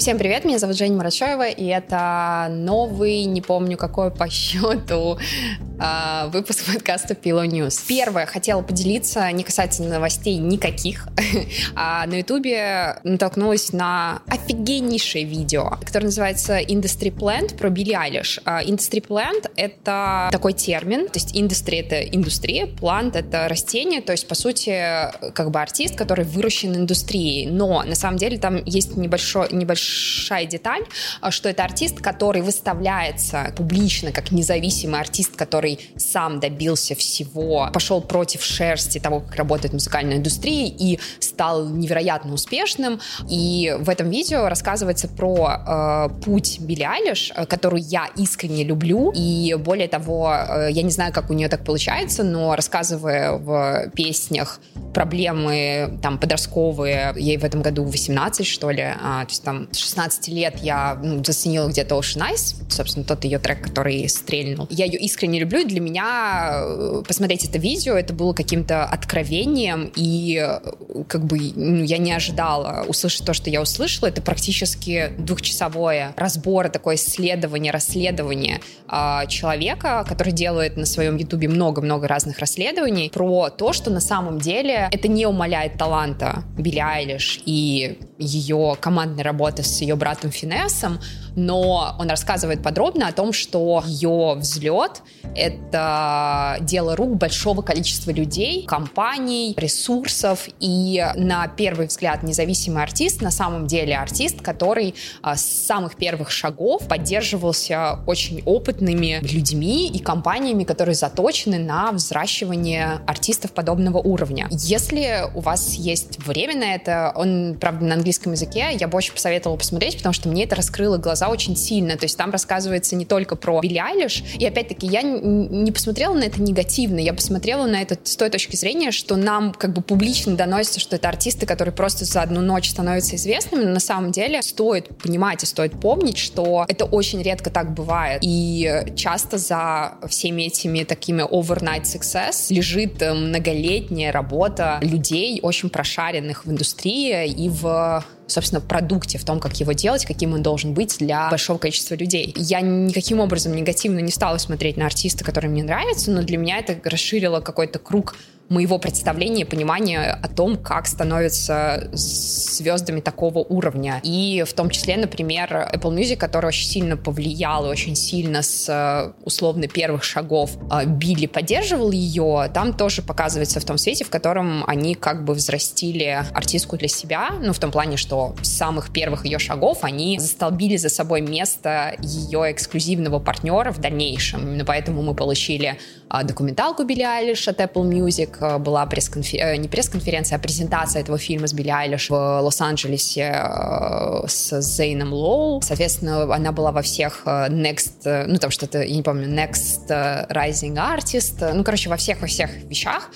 Всем привет, меня зовут Женя Марачева, и это новый, не помню какой по счету, выпуск подкаста Pillow News. Первое, хотела поделиться, не касается новостей никаких, а на ютубе натолкнулась на офигеннейшее видео, которое называется Industry Plant про Билли Айлиш. А, Industry Plant — это такой термин, то есть industry — это индустрия, plant — это растение, то есть, по сути, как бы артист, который выращен индустрией, но на самом деле там есть небольшой, небольшая деталь, что это артист, который выставляется публично как независимый артист, который который сам добился всего, пошел против шерсти того, как работает музыкальная индустрия и стал невероятно успешным. И в этом видео рассказывается про э, путь Билли Айлиш, э, которую я искренне люблю. И более того, э, я не знаю, как у нее так получается, но рассказывая в песнях проблемы там подростковые, ей в этом году 18, что ли, а, то есть там с 16 лет я ну, заценила где-то Ocean Eyes, собственно, тот ее трек, который стрельнул. Я ее искренне люблю, и для меня э, посмотреть это видео, это было каким-то откровением, и э, как бы ну, я не ожидала услышать то, что я услышала. Это практически двухчасовое разбор, такое исследование, расследование э, человека, который делает на своем ютубе много-много разных расследований про то, что на самом деле это не умаляет таланта Билли Айлиш и ее командной работы с ее братом Финессом, но он рассказывает подробно о том, что ее взлет — это дело рук большого количества людей, компаний, ресурсов, и на первый взгляд независимый артист на самом деле артист, который а, с самых первых шагов поддерживался очень опытными людьми и компаниями, которые заточены на взращивание артистов подобного уровня. Если у вас есть время на это, он, правда, на английском языке, я бы очень посоветовала посмотреть, потому что мне это раскрыло глаза очень сильно. То есть там рассказывается не только про Билли Айлиш, и опять-таки я не посмотрела на это негативно, я посмотрела на это с той точки зрения, что нам как бы публично доносится, что это артисты, которые просто за одну ночь становятся известными, но на самом деле стоит понимать и стоит помнить, что это очень редко так бывает. И часто за всеми этими такими overnight success лежит э, многолетняя работа людей, очень прошаренных в индустрии и в Bye. Собственно, продукте, в том, как его делать, каким он должен быть для большого количества людей. Я никаким образом негативно не стала смотреть на артиста, который мне нравится, но для меня это расширило какой-то круг моего представления и понимания о том, как становятся звездами такого уровня. И в том числе, например, Apple Music, который очень сильно повлиял и очень сильно с э, условно первых шагов э, Билли поддерживал ее, там тоже показывается в том свете, в котором они как бы взрастили артистку для себя, ну, в том плане, что с самых первых ее шагов они застолбили за собой место ее эксклюзивного партнера в дальнейшем. Именно поэтому мы получили э, документалку Билли Айлиш от Apple Music, Э, была пресс-конференция, э, не пресс-конференция, а презентация этого фильма с Билли Айлиш в Лос-Анджелесе э, с Зейном Лоу. Соответственно, она была во всех Next, ну там что-то, я не помню, Next Rising Artist, ну, короче, во всех, во всех вещах,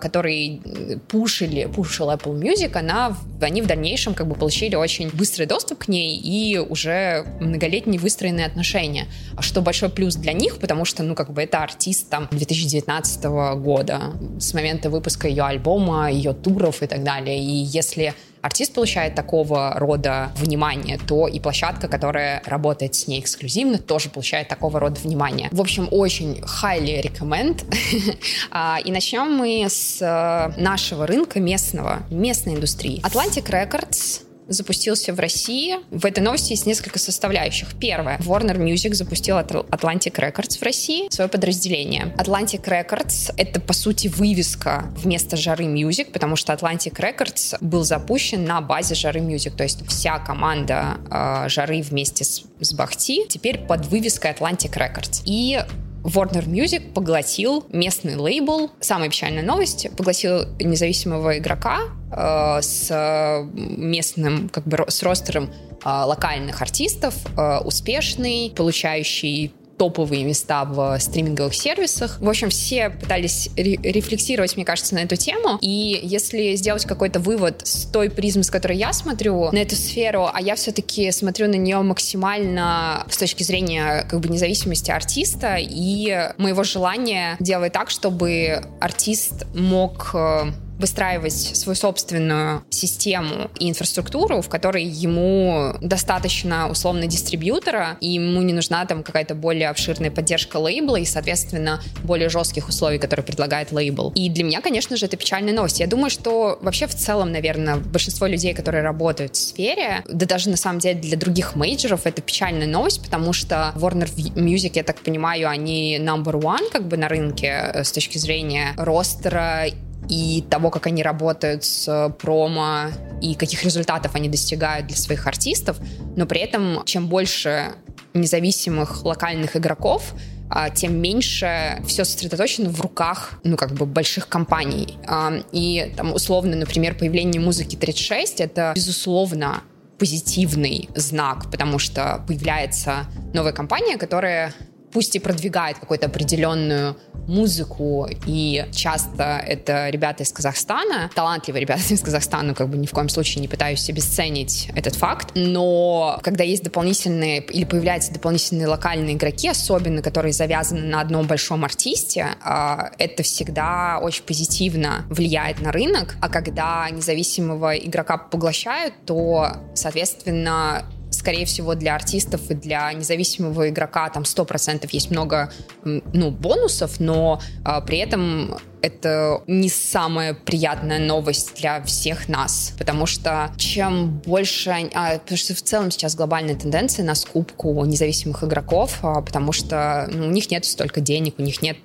которые пушили, пушил Apple Music, она, они в дальнейшем как бы получили очень быстрый доступ к ней и уже многолетние выстроенные отношения, что большой плюс для них, потому что, ну, как бы это артист там 2019 года с момента выпуска ее альбома, ее туров и так далее. И если артист получает такого рода внимание, то и площадка, которая работает с ней эксклюзивно, тоже получает такого рода внимание. В общем, очень highly recommend. А, и начнем мы с э, нашего рынка местного, местной индустрии. Atlantic Records запустился в России. В этой новости есть несколько составляющих. Первое. Warner Music запустил Atlantic Records в России, свое подразделение. Atlantic Records — это, по сути, вывеска вместо Жары Music, потому что Atlantic Records был запущен на базе Жары Music. То есть вся команда э, Жары вместе с, с Бахти теперь под вывеской Atlantic Records. И Warner Music поглотил местный лейбл. Самая печальная новость. Поглотил независимого игрока э, с местным, как бы, с ростером э, локальных артистов, э, успешный, получающий топовые места в стриминговых сервисах. В общем, все пытались рефлексировать, мне кажется, на эту тему. И если сделать какой-то вывод с той призмы, с которой я смотрю на эту сферу, а я все-таки смотрю на нее максимально с точки зрения как бы независимости артиста и моего желания делать так, чтобы артист мог э, выстраивать свою собственную систему и инфраструктуру, в которой ему достаточно условно дистрибьютора, и ему не нужна там какая-то более обширная поддержка лейбла и, соответственно, более жестких условий, которые предлагает лейбл. И для меня, конечно же, это печальная новость. Я думаю, что вообще в целом, наверное, большинство людей, которые работают в сфере, да даже на самом деле для других мейджеров, это печальная новость, потому что Warner Music, я так понимаю, они number one как бы на рынке э, с точки зрения ростера и того, как они работают с промо и каких результатов они достигают для своих артистов, но при этом чем больше независимых локальных игроков, а, тем меньше все сосредоточено в руках, ну, как бы, больших компаний. А, и, там, условно, например, появление музыки 36 — это, безусловно, позитивный знак, потому что появляется новая компания, которая пусть и продвигает какую-то определенную музыку, и часто это ребята из Казахстана, талантливые ребята из Казахстана, как бы ни в коем случае не пытаюсь обесценить этот факт, но когда есть дополнительные или появляются дополнительные локальные игроки, особенно которые завязаны на одном большом артисте, а, это всегда очень позитивно влияет на рынок, а когда независимого игрока поглощают, то, соответственно, скорее всего, для артистов и для независимого игрока там 100% есть много ну, бонусов, но а, при этом это не самая приятная новость для всех нас, потому что чем больше... А, потому что в целом сейчас глобальная тенденция на скупку независимых игроков, а, потому что ну, у них нет столько денег, у них нет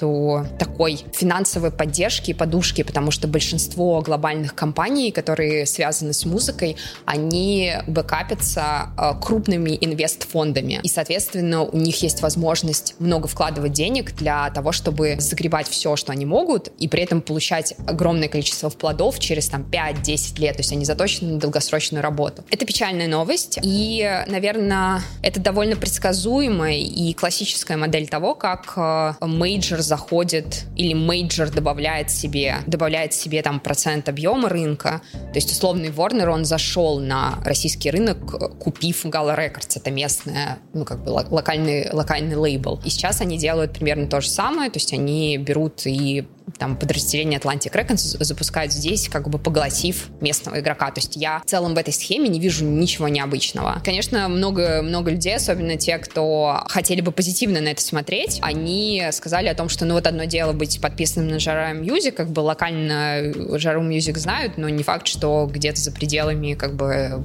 такой финансовой поддержки и подушки, потому что большинство глобальных компаний, которые связаны с музыкой, они бэкапятся а, крупными инвестфондами. И, соответственно, у них есть возможность много вкладывать денег для того, чтобы загребать все, что они могут, и при этом получать огромное количество плодов через там 5-10 лет. То есть они заточены на долгосрочную работу. Это печальная новость. И, наверное, это довольно предсказуемая и классическая модель того, как э, major заходит или major добавляет себе, добавляет себе там процент объема рынка. То есть условный Warner, он зашел на российский рынок, купив Gala Records, это местная, ну как бы локальный, локальный лейбл. И сейчас они делают примерно то же самое, то есть они берут и там подразделение Atlantic Records запускают здесь, как бы поглотив местного игрока. То есть я в целом в этой схеме не вижу ничего необычного. Конечно, много, много людей, особенно те, кто хотели бы позитивно на это смотреть, они сказали о том, что ну вот одно дело быть подписанным на Zhara Music, как бы локально Zhara Music знают, но не факт, что где-то за пределами как бы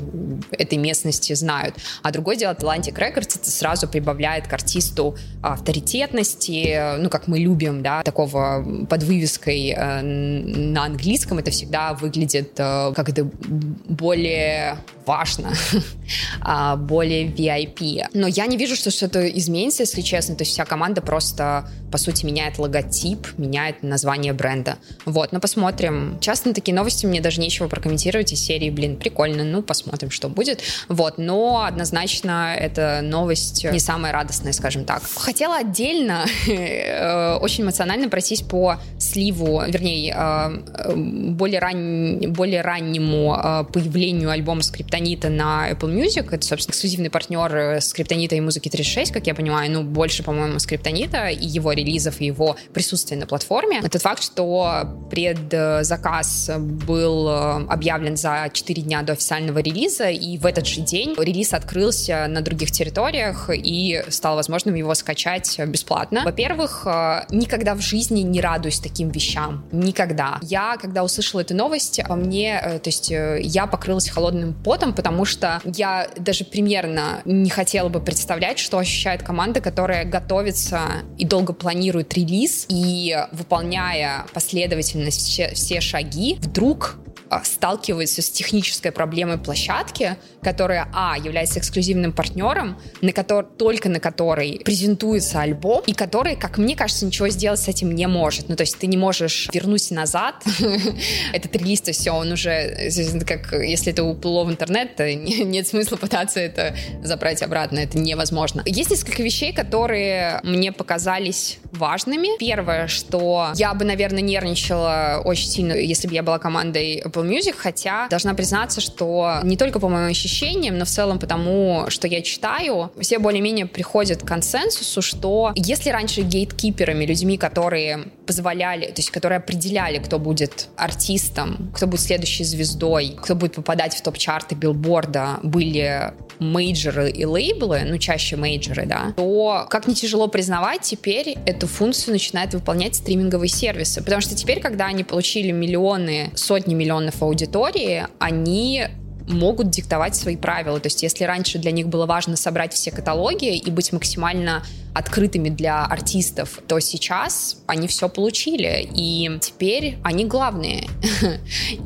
этой местности знают. А другое дело Atlantic Records, это сразу прибавляет к артисту авторитетности, ну как мы любим, да, такого под вывеской э, на английском это всегда выглядит э, как это более важно, а, более VIP. Но я не вижу, что что-то изменится, если честно. То есть вся команда просто, по сути, меняет логотип, меняет название бренда. Вот, но посмотрим. Часто на такие новости мне даже нечего прокомментировать из серии, блин, прикольно, ну, посмотрим, что будет. Вот, но однозначно эта новость не самая радостная, скажем так. Хотела отдельно э, очень эмоционально пройтись по сливу, вернее, э, более, ран... более раннему э, появлению альбома Скриптонита на Apple Music. Это, собственно, эксклюзивный партнер э, Скриптонита и музыки 36, как я понимаю, ну, больше, по-моему, Скриптонита и его релизов, и его присутствия на платформе. Этот факт, что предзаказ был объявлен за 4 дня до официального релиза, и в этот же день релиз открылся на других территориях, и стало возможным его скачать бесплатно. Во-первых, никогда в жизни не радуюсь таким вещам. Никогда. Я, когда услышала эту новость, по мне, э, то есть э, я покрылась холодным потом, потому что я даже примерно не хотела бы представлять, что ощущает команда, которая готовится и долго планирует релиз, и выполняя последовательность все, все шаги, вдруг сталкивается с технической проблемой площадки, которая, а, является эксклюзивным партнером, на который, только на которой презентуется альбом, и который, как мне кажется, ничего сделать с этим не может. Ну, то есть ты не можешь вернуть назад этот релиз, то все, он уже, как если это уплыло в интернет, то нет смысла пытаться это забрать обратно, это невозможно. Есть несколько вещей, которые мне показались важными. Первое, что я бы, наверное, нервничала очень сильно, если бы я была командой Apple Music, хотя должна признаться, что не только по моим ощущениям, но в целом потому, что я читаю, все более-менее приходят к консенсусу, что если раньше гейткиперами, людьми, которые позволяли, то есть которые определяли, кто будет артистом, кто будет следующей звездой, кто будет попадать в топ-чарты билборда, были мейджоры и лейблы, ну, чаще мейджоры, да, то, как не тяжело признавать, теперь эту функцию начинают выполнять стриминговые сервисы. Потому что теперь, когда они получили миллионы, сотни миллионов аудитории, они могут диктовать свои правила. То есть если раньше для них было важно собрать все каталоги и быть максимально открытыми для артистов, то сейчас они все получили, и теперь они главные.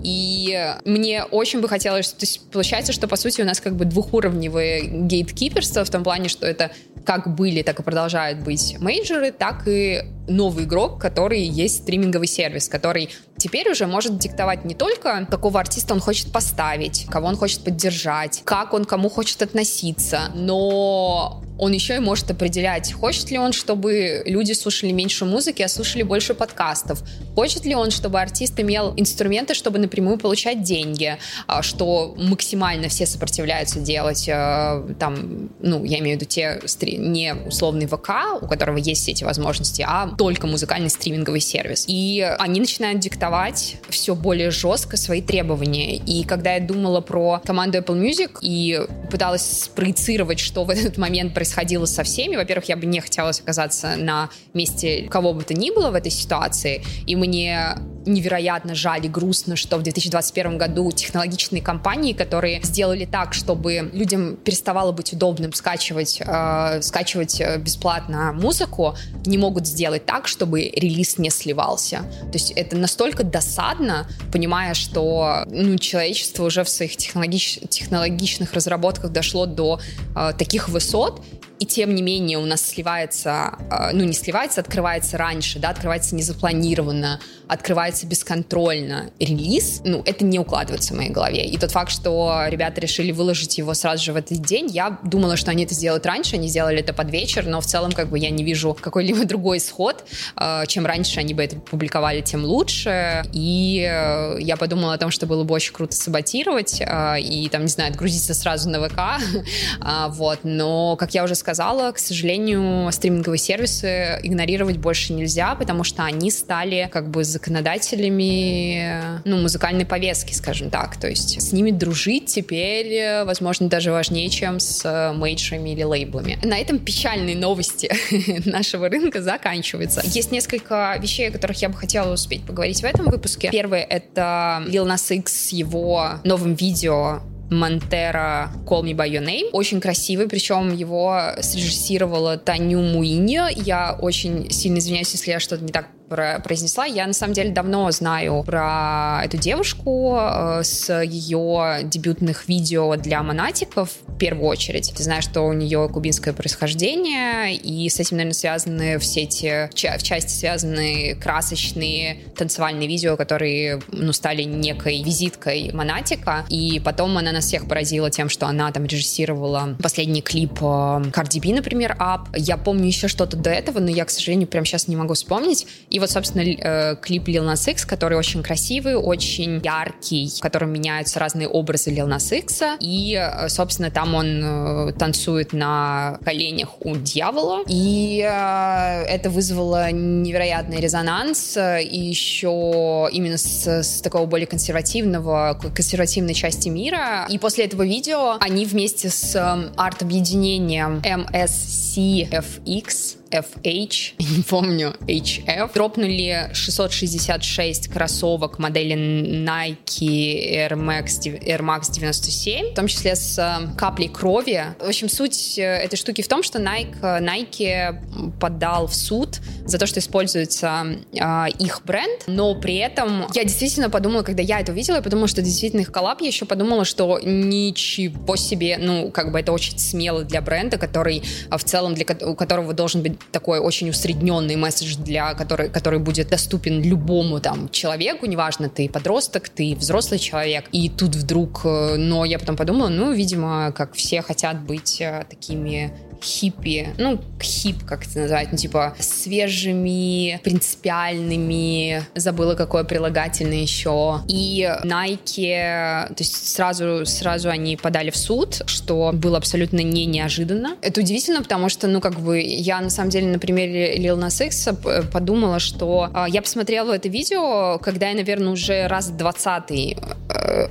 И мне очень бы хотелось, то есть получается, что по сути у нас как бы двухуровневое гейткиперство в том плане, что это как были, так и продолжают быть мейджоры, так и новый игрок, который есть стриминговый сервис, который теперь уже может диктовать не только, какого артиста он хочет поставить, кого он хочет поддержать, как он кому хочет относиться, но он еще и может определять, хочет ли он, чтобы люди слушали меньше музыки, а слушали больше подкастов. Хочет ли он, чтобы артист имел инструменты, чтобы напрямую получать деньги, а, что максимально все сопротивляются делать. А, там, ну, я имею в виду те, не условный ВК, у которого есть эти возможности, а только музыкальный стриминговый сервис. И они начинают диктовать все более жестко свои требования. И когда я думала про команду Apple Music и пыталась спроецировать, что в этот момент происходило со всеми, во-первых, я бы не хотела оказаться на месте кого бы то ни было в этой ситуации, и мне невероятно жаль и грустно, что в 2021 году технологичные компании, которые сделали так, чтобы людям переставало быть удобным скачивать, э, скачивать э, бесплатно музыку, не могут сделать так, чтобы релиз не сливался. То есть это настолько досадно, понимая, что ну, человечество уже в своих технологич технологичных разработках дошло до э, таких высот, и тем не менее у нас сливается, а, ну не сливается, открывается раньше, да, открывается незапланированно, открывается бесконтрольно релиз, ну это не укладывается в моей голове. И тот факт, что ребята решили выложить его сразу же в этот день, я думала, что они это сделают раньше, они сделали это под вечер, но в целом как бы я не вижу какой-либо другой исход. А, чем раньше они бы это публиковали, тем лучше. И э, я подумала о том, что было бы очень круто саботировать а, и там, не знаю, отгрузиться сразу на ВК, вот. Но, как я уже сказала, сказала, к сожалению, стриминговые сервисы игнорировать больше нельзя, потому что они стали как бы законодателями ну, музыкальной повестки, скажем так. То есть с ними дружить теперь, возможно, даже важнее, чем с мейджерами или лейблами. На этом печальные новости нашего рынка заканчиваются. Есть несколько вещей, о которых я бы хотела успеть поговорить в этом выпуске. Первое — это Lil Nas X с его новым видео Монтера Call Me By Your Name. Очень красивый, причем его срежиссировала Таню Муиньо. Я очень сильно извиняюсь, если я что-то не так произнесла. Я на самом деле давно знаю про эту девушку э, с ее дебютных видео для монатиков в первую очередь. Ты знаешь, что у нее кубинское происхождение, и с этим, наверное, связаны все эти, в части связаны красочные танцевальные видео, которые, ну, стали некой визиткой монатика, и потом она нас всех поразила тем, что она там режиссировала последний клип Cardi B, например, Up. Я помню еще что-то до этого, но я, к сожалению, прямо сейчас не могу вспомнить. И вот, собственно, э, клип Lil Nas X, который очень красивый, очень яркий, в котором меняются разные образы Lil Nas X. И, э, собственно, там он э, танцует на коленях у дьявола. И это вызвало невероятный резонанс. И еще именно с, с такого более консервативного, консервативной части мира. И после этого видео они вместе с арт-объединением MSCFX FH, не помню, HF, дропнули 666 кроссовок модели Nike Air Max, Air Max 97, в том числе с э, каплей крови. В общем, суть э, этой штуки в том, что Nike, Nike подал в суд за то, что используется э, их бренд, но при этом я действительно подумала, когда я это увидела, я подумала, что действительно их коллаб, я еще подумала, что ничего себе, ну, как бы это очень смело для бренда, который в целом, для у которого должен быть такой очень усредненный месседж, для который, который будет доступен любому там человеку, неважно, ты подросток, ты взрослый человек, и тут вдруг, э, но я потом подумала, ну, видимо, как все хотят быть э, такими хиппи, ну, хип, как это называют, ну, типа, свежими, принципиальными, забыла, какое прилагательное еще. И Nike, то есть сразу, сразу они подали в суд, что было абсолютно не неожиданно. Это удивительно, потому что, ну, как бы, я на самом деле на примере Lil Nas X подумала, что э, я посмотрела это видео, когда я, наверное, уже раз 20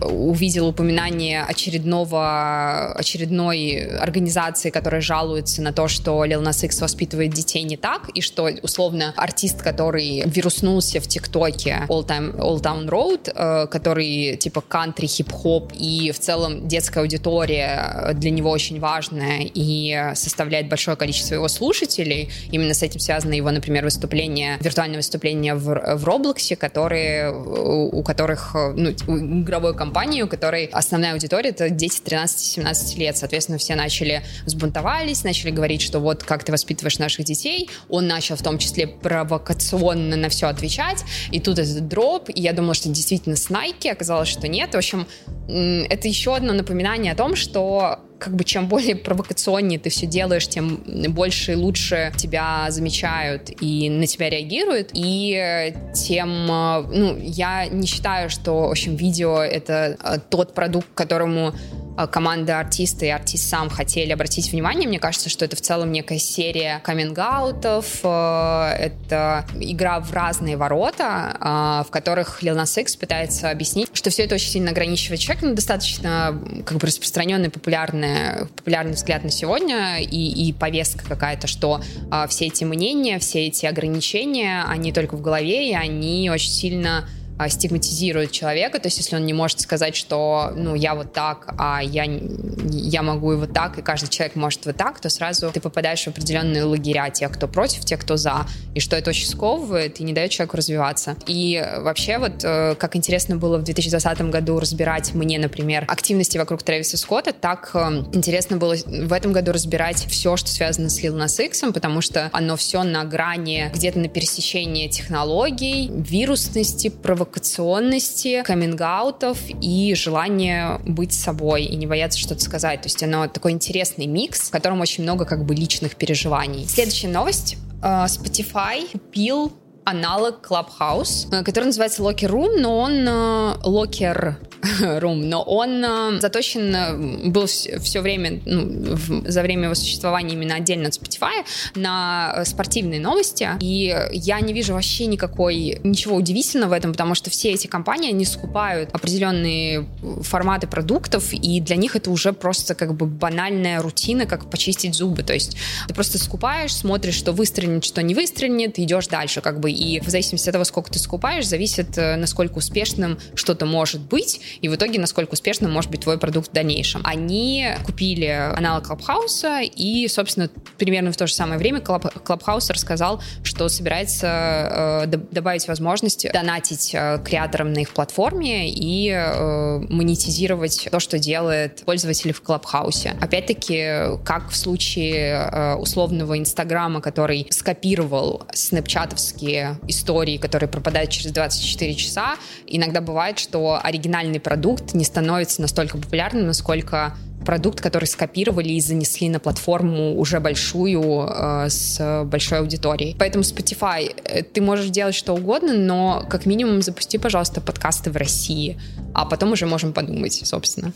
увидел упоминание очередного, очередной организации, которая жалуется на то, что Lil Nas X воспитывает детей не так, и что, условно, артист, который вируснулся в ТикТоке All, Time, All Town Road, э, который, типа, кантри, хип-хоп, и в целом детская аудитория для него очень важная и составляет большое количество его слушателей. Именно с этим связано его, например, выступление, виртуальное выступление в, в Роблоксе, которые, у которых, ну, игровой компании, у которой основная аудитория это дети 13-17 лет. Соответственно, все начали взбунтовались, начали говорить, что вот как ты воспитываешь наших детей. Он начал в том числе провокационно на все отвечать. И тут этот дроп, и я думала, что действительно с Nike, оказалось, что нет. В общем, это еще одно напоминание о том, что как бы чем более провокационнее ты все делаешь, тем больше и лучше тебя замечают и на тебя реагируют, и тем, э, ну, я не считаю, что, в общем, видео — это э, тот продукт, которому Э, команда артиста и артист сам хотели обратить внимание. Мне кажется, что это в целом некая серия каминг-аутов. Э, это игра в разные ворота, э, в которых Lil Nas X пытается объяснить, что все это очень сильно ограничивает человека. Ну, достаточно как бы распространенный, популярный, популярный взгляд на сегодня и, и повестка какая-то, что все эти мнения, все эти ограничения, они только в голове, и они очень сильно а, стигматизирует человека, то есть если он не может сказать, что, ну, я вот так, а я, я могу и вот так, и каждый человек может вот так, то сразу ты попадаешь в определенные лагеря. Тех, кто против, тех, кто за, и что это очень сковывает и не дает человеку развиваться. И вообще вот, э, как интересно было в 2020 году разбирать мне, например, активности вокруг Трэвиса Скотта, так э, интересно было в этом году разбирать все, что связано с Nas X, потому что оно все на грани, где-то на пересечении технологий, вирусности, провокации, провокационности, каминг-аутов и желание быть собой и не бояться что-то сказать. То есть оно такой интересный микс, в котором очень много как бы личных переживаний. Следующая новость. Э, Spotify купил аналог Clubhouse, э, который называется Locker Room, но он э, Locker Room, но он э, заточен был все время, ну, за время его существования именно отдельно от Spotify на спортивные новости, и я не вижу вообще никакой, ничего удивительного в этом, потому что все эти компании, они скупают определенные форматы продуктов, и для них это уже просто как бы банальная рутина, как почистить зубы, то есть ты просто скупаешь, смотришь, что выстрелит, что не выстрелит, идешь дальше, как бы и в зависимости от того, сколько ты скупаешь, зависит, э, насколько успешным что-то может быть, и в итоге, насколько успешным может быть твой продукт в дальнейшем. Они купили аналог Clubhouse а, и, собственно, примерно в то же самое время Clubhouse рассказал, что собирается э, добавить возможность донатить э, creator ам на их платформе и э, монетизировать то, что делает пользователи в Clubhouse е. Опять-таки, как в случае э, условного Инстаграма, который скопировал снэпчатовские истории, которые пропадают через 24 часа. Иногда бывает, что оригинальный продукт не становится настолько популярным, насколько продукт, который скопировали и занесли на платформу уже большую, э, с большой аудиторией. Поэтому Spotify, э, ты можешь делать что угодно, но как минимум запусти, пожалуйста, подкасты в России, а потом уже можем подумать, собственно.